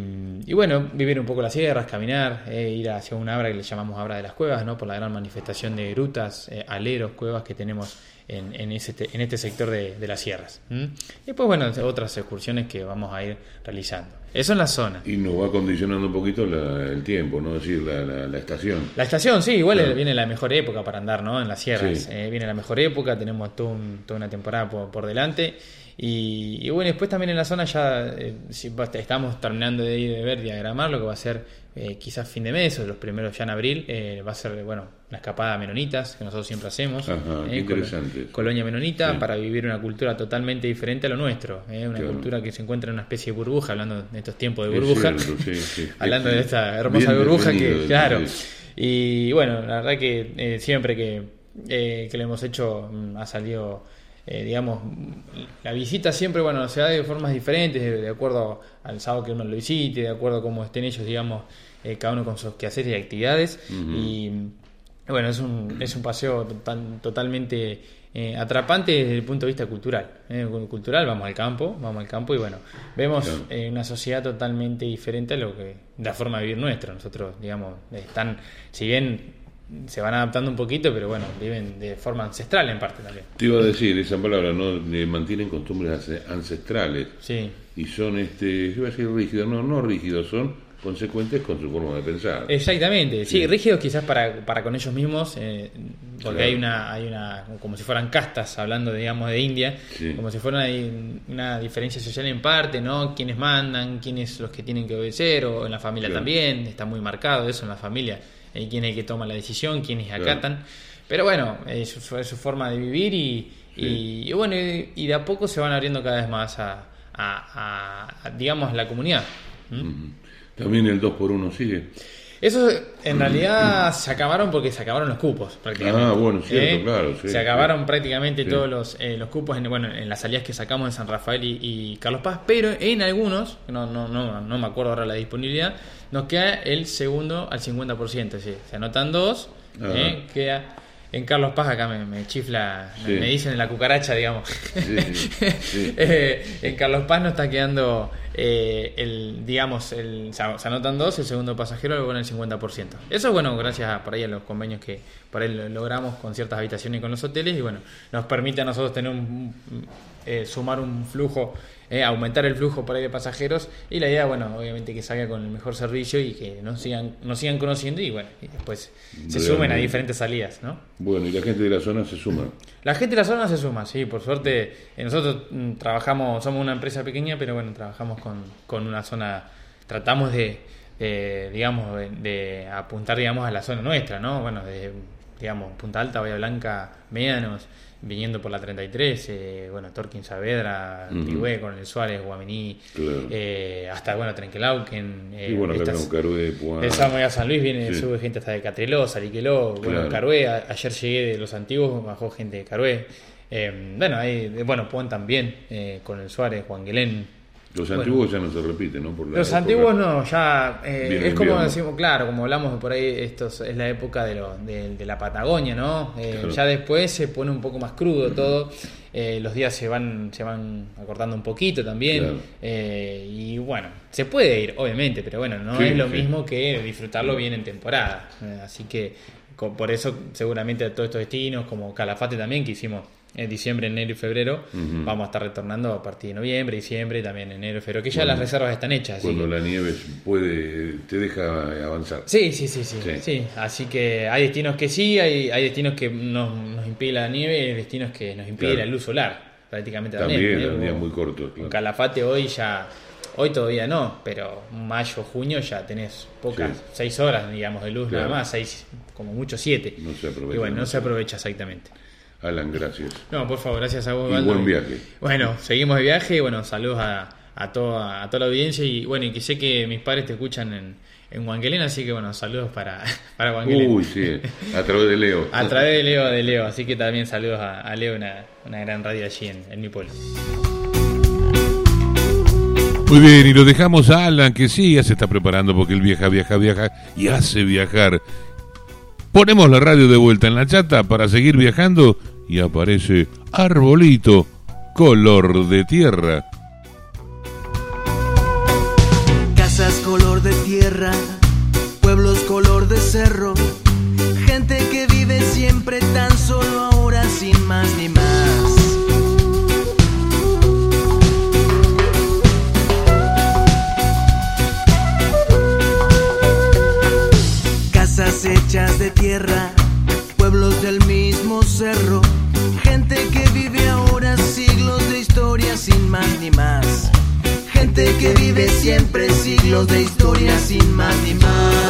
y bueno, vivir un poco las sierras, caminar, eh, ir hacia una abra que le llamamos Abra de las Cuevas, ¿no? por la gran manifestación de grutas, eh, aleros, cuevas que tenemos en, en, ese en este sector de, de las sierras. ¿m? Y después, bueno, otras excursiones que vamos a ir realizando. Eso en la zona. Y nos va condicionando un poquito la- el tiempo, ¿no? Es decir, la, la- la estación. La estación, sí, igual Claro. viene la mejor época para andar, ¿no? En las sierras. Sí. Eh, viene la mejor época, tenemos todo un- toda una temporada por, por delante. Y, y bueno, después también en la zona ya eh, si estamos terminando de ir de ver, diagramar lo que va a ser eh, quizás fin de mes o los primeros ya en abril, eh, va a ser, bueno, la escapada a Menonitas, que nosotros siempre hacemos. Ajá, eh, interesante. Colonia Menonita, Sí. para vivir una cultura totalmente diferente a lo nuestro. eh, una Claro. cultura que se encuentra en una especie de burbuja, hablando de estos tiempos de burbuja. cierto, sí, sí. hablando de esta hermosa Bien burbuja que, claro. Y bueno, la verdad que eh, siempre que, eh, que lo hemos hecho mm, ha salido, eh, digamos, la visita siempre, bueno, se da de formas diferentes, de, de acuerdo al sábado que uno lo visite, de acuerdo a cómo estén ellos, digamos, eh, cada uno con sus quehaceres y actividades. Y bueno, es un, es un paseo total- totalmente eh, atrapante desde el punto de vista cultural. cultural, vamos al campo, vamos al campo y bueno, vemos Claro. una sociedad totalmente diferente a lo que la forma de vivir nuestra. Nosotros, digamos, están, si bien se van adaptando un poquito, pero bueno, viven de forma ancestral en parte también. Te iba a decir esa palabra, ¿no? Mantienen costumbres ance- ancestrales Sí. y son, este, yo iba a decir rígidos, no, no rígidos, son consecuentes con su forma de pensar. Exactamente, sí, Sí. rígidos quizás para, para con ellos mismos, eh, porque Claro. hay una, hay una, como si fueran castas, hablando digamos de India, Sí. como si fuera una, una diferencia social en parte, ¿no? Quiénes mandan, quiénes los que tienen que obedecer, o en la familia Claro. también, está muy marcado eso en la familia, eh, quién es el que toma la decisión, quiénes Claro. acatan, pero bueno, es su, es su forma de vivir y, y- y bueno, y, y de a poco se van abriendo cada vez más a, a- a- a, digamos, la comunidad. ¿Mm? También el 2 por 1 sigue. Eso en realidad se acabaron porque se acabaron los cupos prácticamente. Ah, bueno, cierto, ¿Eh? claro, sí, se acabaron sí. prácticamente Sí. todos los, eh, los cupos en, bueno, en las salidas que sacamos de San Rafael y, y Carlos Paz, pero en algunos, no, no, no, no me acuerdo ahora la disponibilidad, nos queda el segundo al 50%. Sí. Se anotan dos. ¿eh? queda en Carlos Paz acá me, me chifla, me- dicen la cucaracha, digamos. Eh, en Carlos Paz nos está quedando eh, el, digamos, el, se anotan dos, el segundo pasajero lo pone el 50%. Eso es bueno, gracias a, por ahí a los convenios que por ahí lo- logramos con ciertas habitaciones y con los hoteles y bueno, nos permite a nosotros tener un, eh, sumar un flujo, eh, aumentar el flujo por ahí de pasajeros y la idea, bueno, obviamente que salga con el mejor servicio y que nos sigan, nos sigan conociendo y bueno, y después se sumen a diferentes salidas, ¿no? Bueno, y la gente de la zona se suma. La gente de la zona se suma, sí, por suerte. eh, nosotros mm, trabajamos, somos una empresa pequeña, pero bueno, trabajamos con, con una zona, tratamos de, de, digamos, de, de apuntar, digamos, a la zona nuestra, ¿no? Bueno, de, digamos, Punta Alta, Bahía Blanca, Médanos, viniendo por la 33, eh, bueno, Torquín Saavedra, Ujú. Tigüé, Coronel Suárez, Guaminí, Claro. eh, hasta, bueno, Trenquelauquen. eh, y bueno, estas- Carué, Puan. Empezamos a San Luis, viene, Sí. sube gente hasta de Catreló, Saliqueló, bueno, Claro. Carué, a- ayer llegué de los antiguos, bajó gente de Carué. Eh, bueno, ahí, bueno, Puan también, eh, con el Suárez, Juan Guilén. Los Bueno. antiguos ya no se repiten, ¿no? Por Los época. antiguos no, ya eh, es como decimos, claro, como hablamos por ahí, esto es, la época de, lo, de, de la Patagonia, ¿no? Eh, Claro. Ya después se pone un poco más crudo todo, eh, los días se van se van acortando un poquito también, Claro. eh, y bueno, se puede ir, obviamente, pero bueno, no Sí, es lo sí. mismo que disfrutarlo bien en temporada, así que por eso seguramente a todos estos destinos, como Calafate también, que hicimos en diciembre, enero y febrero, vamos a estar retornando a partir de noviembre, diciembre, y también enero y febrero, que ya Bueno, las reservas están hechas. Cuando que- la nieve puede, te deja avanzar. Sí, sí, sí, sí, Sí. sí. Así que hay destinos que sí, hay, hay destinos que nos, nos impide la nieve y hay destinos que nos impide Claro. la luz solar, prácticamente también. También, ¿eh? eran días muy cortos. claro. Calafate hoy ya, hoy todavía no, pero mayo, junio ya tenés pocas, Sí. seis horas, digamos, de luz Claro. nada más, seis, como mucho siete. No se aprovecha Y bueno, no se aprovecha exactamente. Alan, gracias. No, por favor, gracias a vos, Y Baldo. buen viaje. Bueno, seguimos de viaje, bueno, saludos a, a, toda, a toda la audiencia y bueno, y que sé que mis padres te escuchan en, en así que bueno, saludos para, para. Uy, sí, a través de Leo. A través de Leo de Leo, así que también saludos a, a Leo, una, una gran radio allí en, en mi pueblo. Muy bien, y lo dejamos a Alan, que sí, ya se está preparando porque él viaja, viaja, viaja y hace viajar. Ponemos la radio de vuelta en la chata para seguir viajando y aparece Arbolito, color de tierra. Casas color de tierra, pueblos color de cerro, gente que vive ahora siglos de historia sin más ni más. Gente que vive siempre siglos de historia sin más ni más.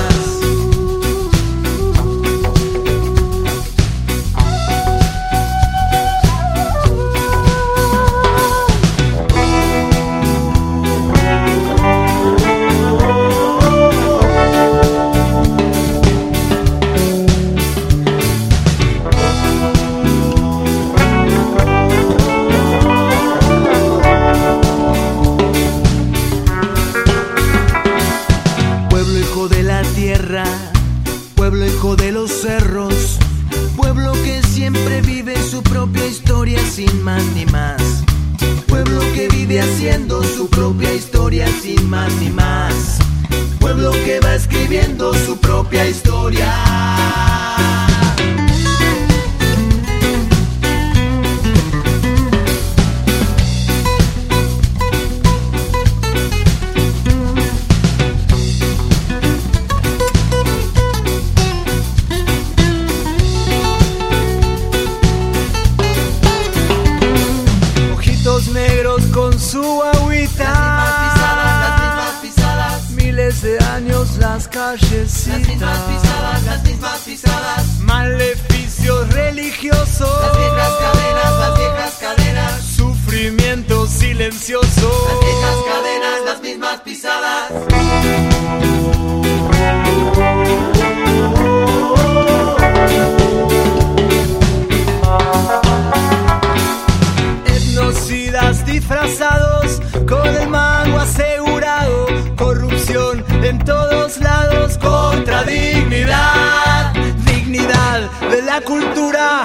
Disfrazados con el mango asegurado, corrupción en todos lados contra dignidad, dignidad de la cultura,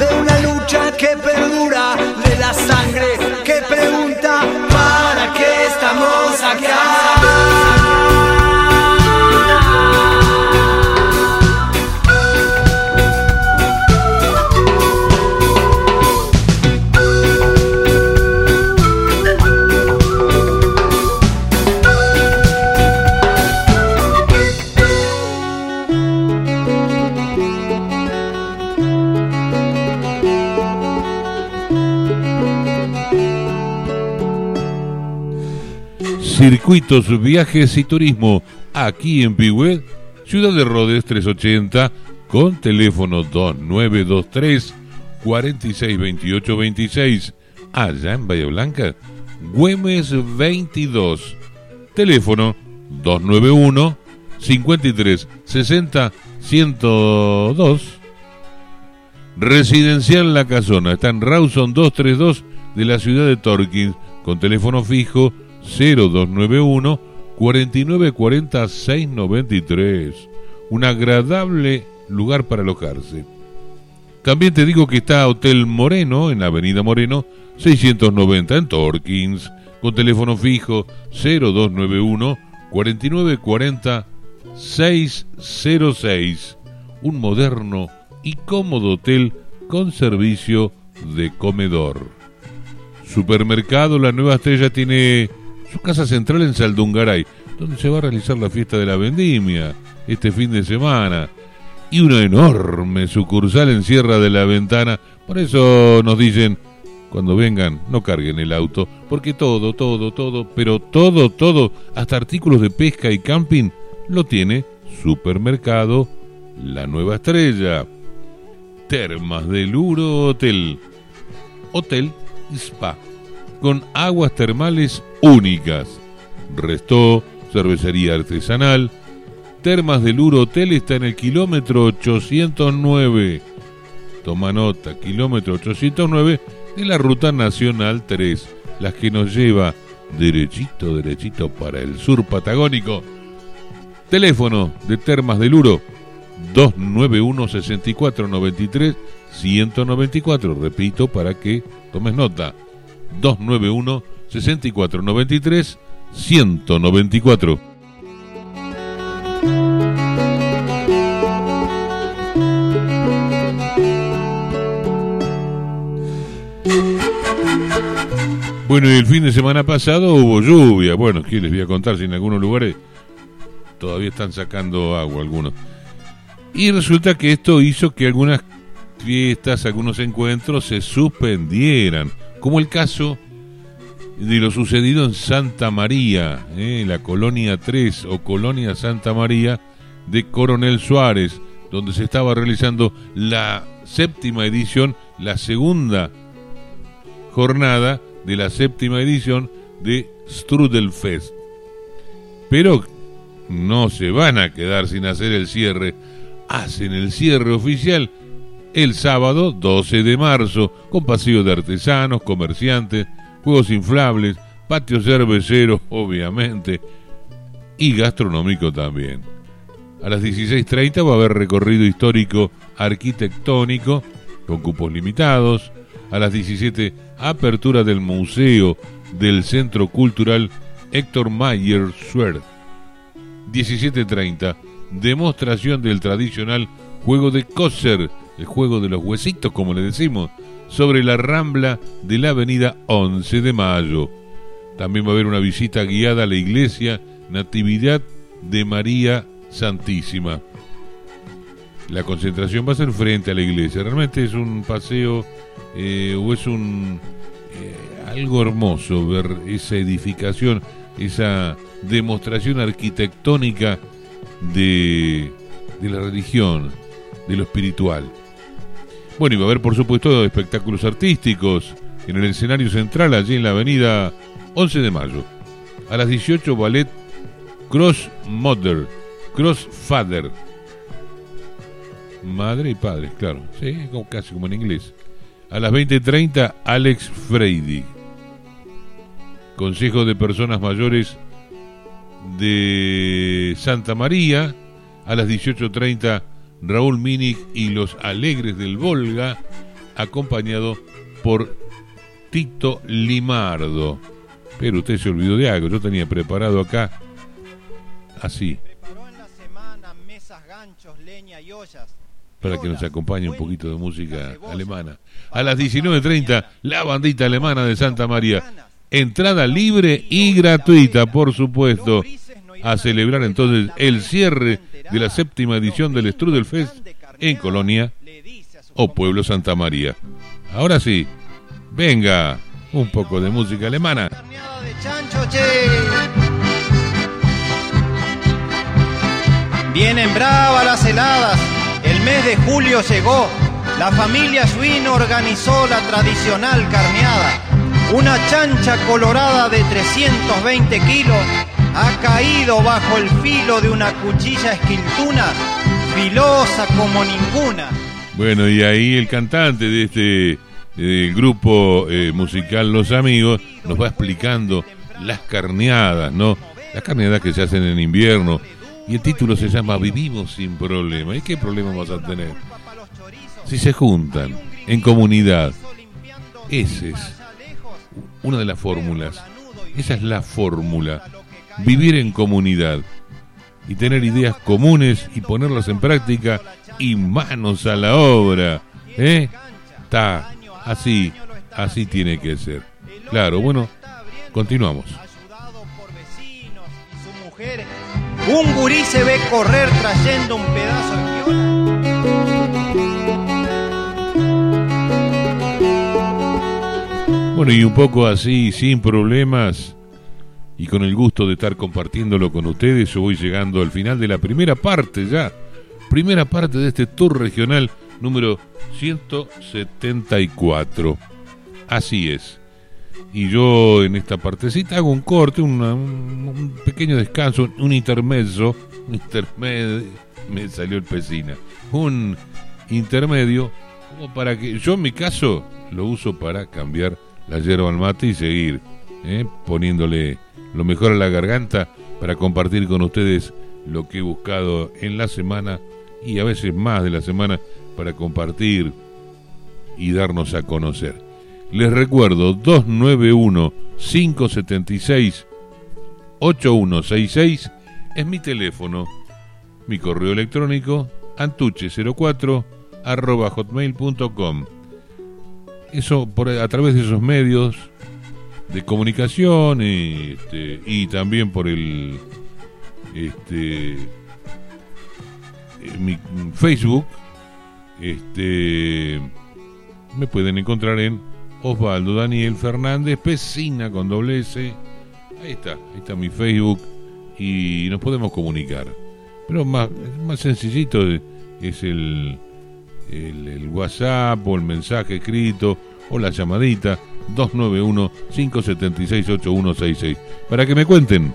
de una lucha que perdura, Circuitos, viajes y turismo aquí en Pigüet, Ciudad de Rodes 380 con teléfono 2923 462826. Allá en Bahía Blanca, Güemes 22. Teléfono 291 53 60 102. Residencial La Casona está en Rawson 232 de la ciudad de Torkins con teléfono fijo 0291 4940 693. Un agradable lugar para alojarse. También te digo que está Hotel Moreno en la Avenida Moreno 690 en Torkins con teléfono fijo 0291 4940 606. Un moderno y cómodo hotel con servicio de comedor. Supermercado La Nueva Estrella tiene su casa central en Saldungaray, donde se va a realizar la fiesta de la vendimia este fin de semana. Y una enorme sucursal en Sierra de la Ventana. Por eso nos dicen, cuando vengan, no carguen el auto, porque todo, todo, todo, pero todo, todo, hasta artículos de pesca y camping, lo tiene Supermercado La Nueva Estrella. Termas del Uro Hotel. Hotel Spa. Con aguas termales únicas. Restó, cervecería artesanal. Termas del Uro Hotel está en el kilómetro 809. Toma nota, kilómetro 809 de la ruta nacional 3, la que nos lleva derechito, derechito para el sur patagónico. Teléfono de Termas del Uro 291 6493 194. Repito para que tomes nota. 291 6493 194. Bueno, y el fin de semana pasado hubo lluvia. Bueno, ¿qué les voy a contar? Si en algunos lugares todavía están sacando agua algunos. Y resulta que esto hizo que algunas fiestas, algunos encuentros se suspendieran, como el caso de lo sucedido en Santa María, eh, la Colonia 3 o Colonia Santa María de Coronel Suárez, donde se estaba realizando la séptima edición, la segunda jornada de la séptima edición de Strudelfest. Pero no se van a quedar sin hacer el cierre. Hacen el cierre oficial el sábado 12 de marzo, con paseo de artesanos, comerciantes, juegos inflables, patio cervecero, obviamente, y gastronómico también. A las 16.30 va a haber recorrido histórico arquitectónico con cupos limitados. A las 17, apertura del Museo del Centro Cultural Héctor Mayer Schwerth. 17.30, demostración del tradicional juego de coser, el juego de los huesitos, como le decimos, sobre la rambla de la avenida 11 de Mayo. También va a haber una visita guiada a la iglesia Natividad de María Santísima. La concentración va a ser frente a la iglesia. Realmente es un paseo eh, o es un eh, algo hermoso ver esa edificación, esa demostración arquitectónica de, de la religión, de lo espiritual. Bueno, y va a haber por supuesto espectáculos artísticos en el escenario central, allí en la avenida 11 de Mayo. A las 18, ballet Cross Mother, Cross Father. Madre y padre, claro, sí, casi como en inglés. A las 20.30, Alex Freidig. Consejo de Personas Mayores de Santa María. A las 18.30, Raúl Minig y los Alegres del Volga, acompañado por Tito Limardo. Pero usted se olvidó de algo, yo tenía preparado acá así. Para que nos acompañe un poquito de música alemana. A las 19.30, la bandita alemana de Santa María. Entrada libre y gratuita, por supuesto. A celebrar entonces el cierre de la séptima edición del Strudel Fest en Colonia o Pueblo Santa María. Ahora sí, venga, un poco de música alemana. Vienen bravas las heladas, el mes de julio llegó, la familia Schwinn organizó la tradicional carneada. Una chancha colorada de 320 kilos ha caído bajo el filo de una cuchilla esquiltuna, filosa como ninguna. Bueno, y ahí el cantante de este eh, grupo eh, musical Los Amigos nos va explicando las carneadas, ¿no? Las carneadas que se hacen en invierno. Y el título se llama Vivimos sin problema. ¿Y qué problema vamos a tener? Si se juntan en comunidad. Esa es una de las fórmulas. Esa es la fórmula vivir en comunidad y tener ideas comunes y ponerlas en práctica y manos a la obra. ¿Eh? Está así, así tiene que ser. Claro, bueno, continuamos. Un gurí se ve correr trayendo un pedazo de Bueno, y un poco así, sin problemas, y con el gusto de estar compartiéndolo con ustedes, yo voy llegando al final de la primera parte ya, primera parte de este tour regional número 174. Así es. Y yo en esta partecita hago un corte, un, pequeño descanso, un intermedio, un intermedio, me salió el pesina, un intermedio, como para que, yo en mi caso lo uso para cambiar la yerba al mate y seguir ¿eh? poniéndole lo mejor a la garganta para compartir con ustedes lo que he buscado en la semana y a veces más de la semana para compartir y darnos a conocer. Les recuerdo 291 576 8166 es mi teléfono, mi correo electrónico antuche04 arroba hotmail.com. Eso por, a través de esos medios de comunicación este, y también por el este mi Facebook este me pueden encontrar en Osvaldo Daniel Fernández Pesina con doble S. Ahí está, ahí está mi Facebook y nos podemos comunicar. Pero más, más sencillito es el, el, el WhatsApp o el mensaje escrito o la llamadita 291-576-8166 para que me cuenten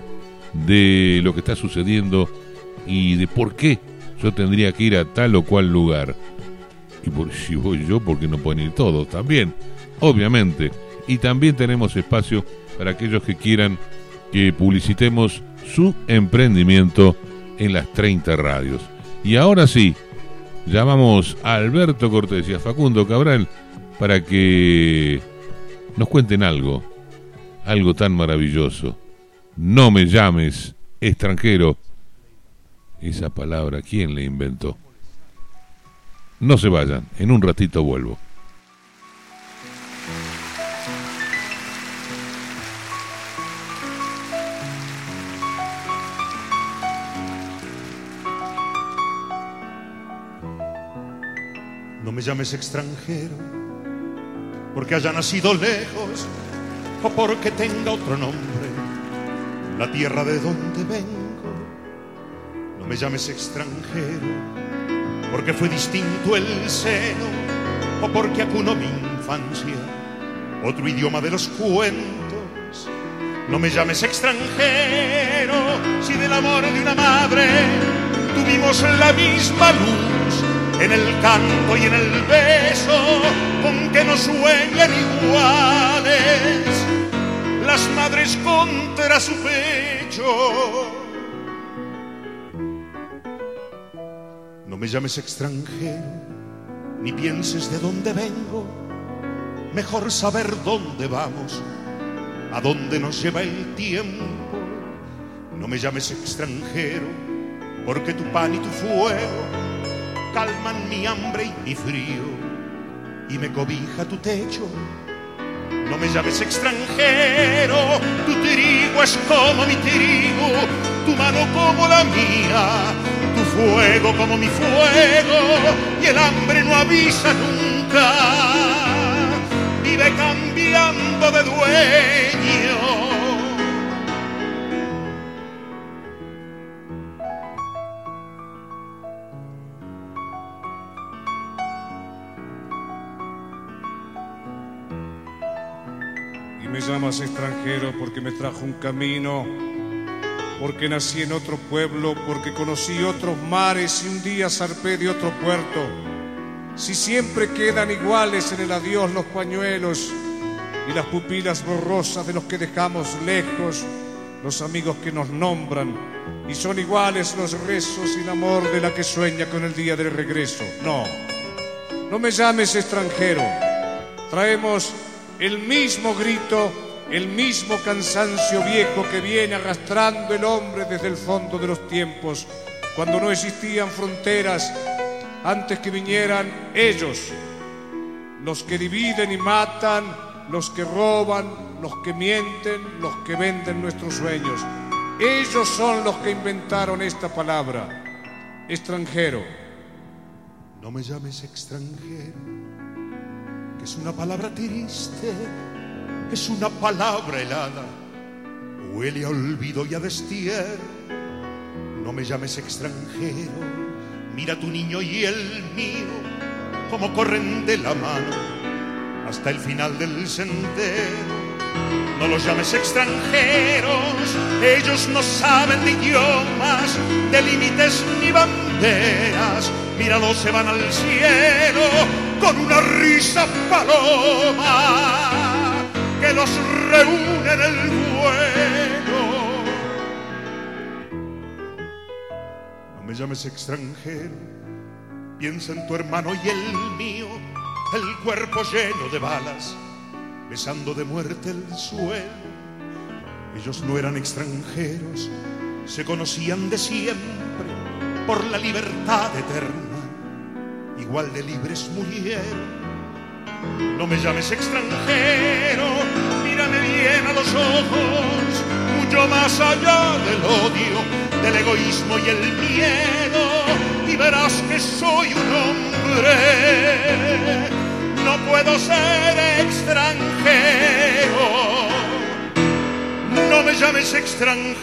de lo que está sucediendo y de por qué yo tendría que ir a tal o cual lugar. Y por, si voy yo, porque no pueden ir todos también, obviamente. Y también tenemos espacio para aquellos que quieran que publicitemos su emprendimiento en las 30 radios. Y ahora sí, llamamos a Alberto Cortés y a Facundo Cabral para que nos cuenten algo, algo tan maravilloso. No me llames extranjero. Esa palabra, ¿quién le inventó? No se vayan, en un ratito vuelvo. No me llames extranjero porque haya nacido lejos o porque tenga otro nombre, la tierra de donde vengo. No me llames extranjero porque fue distinto el seno o porque acunó mi infancia, otro idioma de los cuentos. No me llames extranjero si del amor de una madre tuvimos la misma luz en el canto y en el beso con que nos sueñan iguales las madres contra su pecho. No me llames extranjero, ni pienses de dónde vengo, mejor saber dónde vamos, a dónde nos lleva el tiempo. No me llames extranjero, porque tu pan y tu fuego calman mi hambre y mi frío y me cobija tu techo. No me llames extranjero, tu trigo es como mi trigo, tu mano como la mía, tu fuego como mi fuego y el hambre no avisa nunca, vive cambiando de dueño. Extranjero porque me trajo un camino, porque nací en otro pueblo, porque conocí otros mares y un día zarpé de otro puerto. Si siempre quedan iguales en el adiós los pañuelos y las pupilas borrosas de los que dejamos lejos, los amigos que nos nombran, y son iguales los rezos y el amor de la que sueña con el día del regreso. No, no me llames extranjero. Traemos el mismo grito, el mismo cansancio viejo que viene arrastrando el hombre desde el fondo de los tiempos, cuando no existían fronteras, antes que vinieran ellos, los que dividen y matan, los que roban, los que mienten, los que venden nuestros sueños. Ellos son los que inventaron esta palabra, extranjero. No me llames extranjero, que es una palabra triste, es una palabra helada, huele a olvido y a destierro. No me llames extranjero, mira tu niño y el mío, como corren de la mano hasta el final del sendero. No los llames extranjeros, ellos no saben de idiomas, de límites ni banderas. Míralos, se van al cielo con una risa paloma que los reúne en el vuelo. No me llames extranjero, piensa en tu hermano y el mío, el cuerpo lleno de balas besando de muerte el suelo. Ellos no eran extranjeros, se conocían de siempre por la libertad eterna, igual de libres murieron. No me llames extranjero, mírame bien a los ojos, mucho más allá del odio, del egoísmo y el miedo, y verás que soy un hombre. No puedo ser extranjero, no me llames extranjero.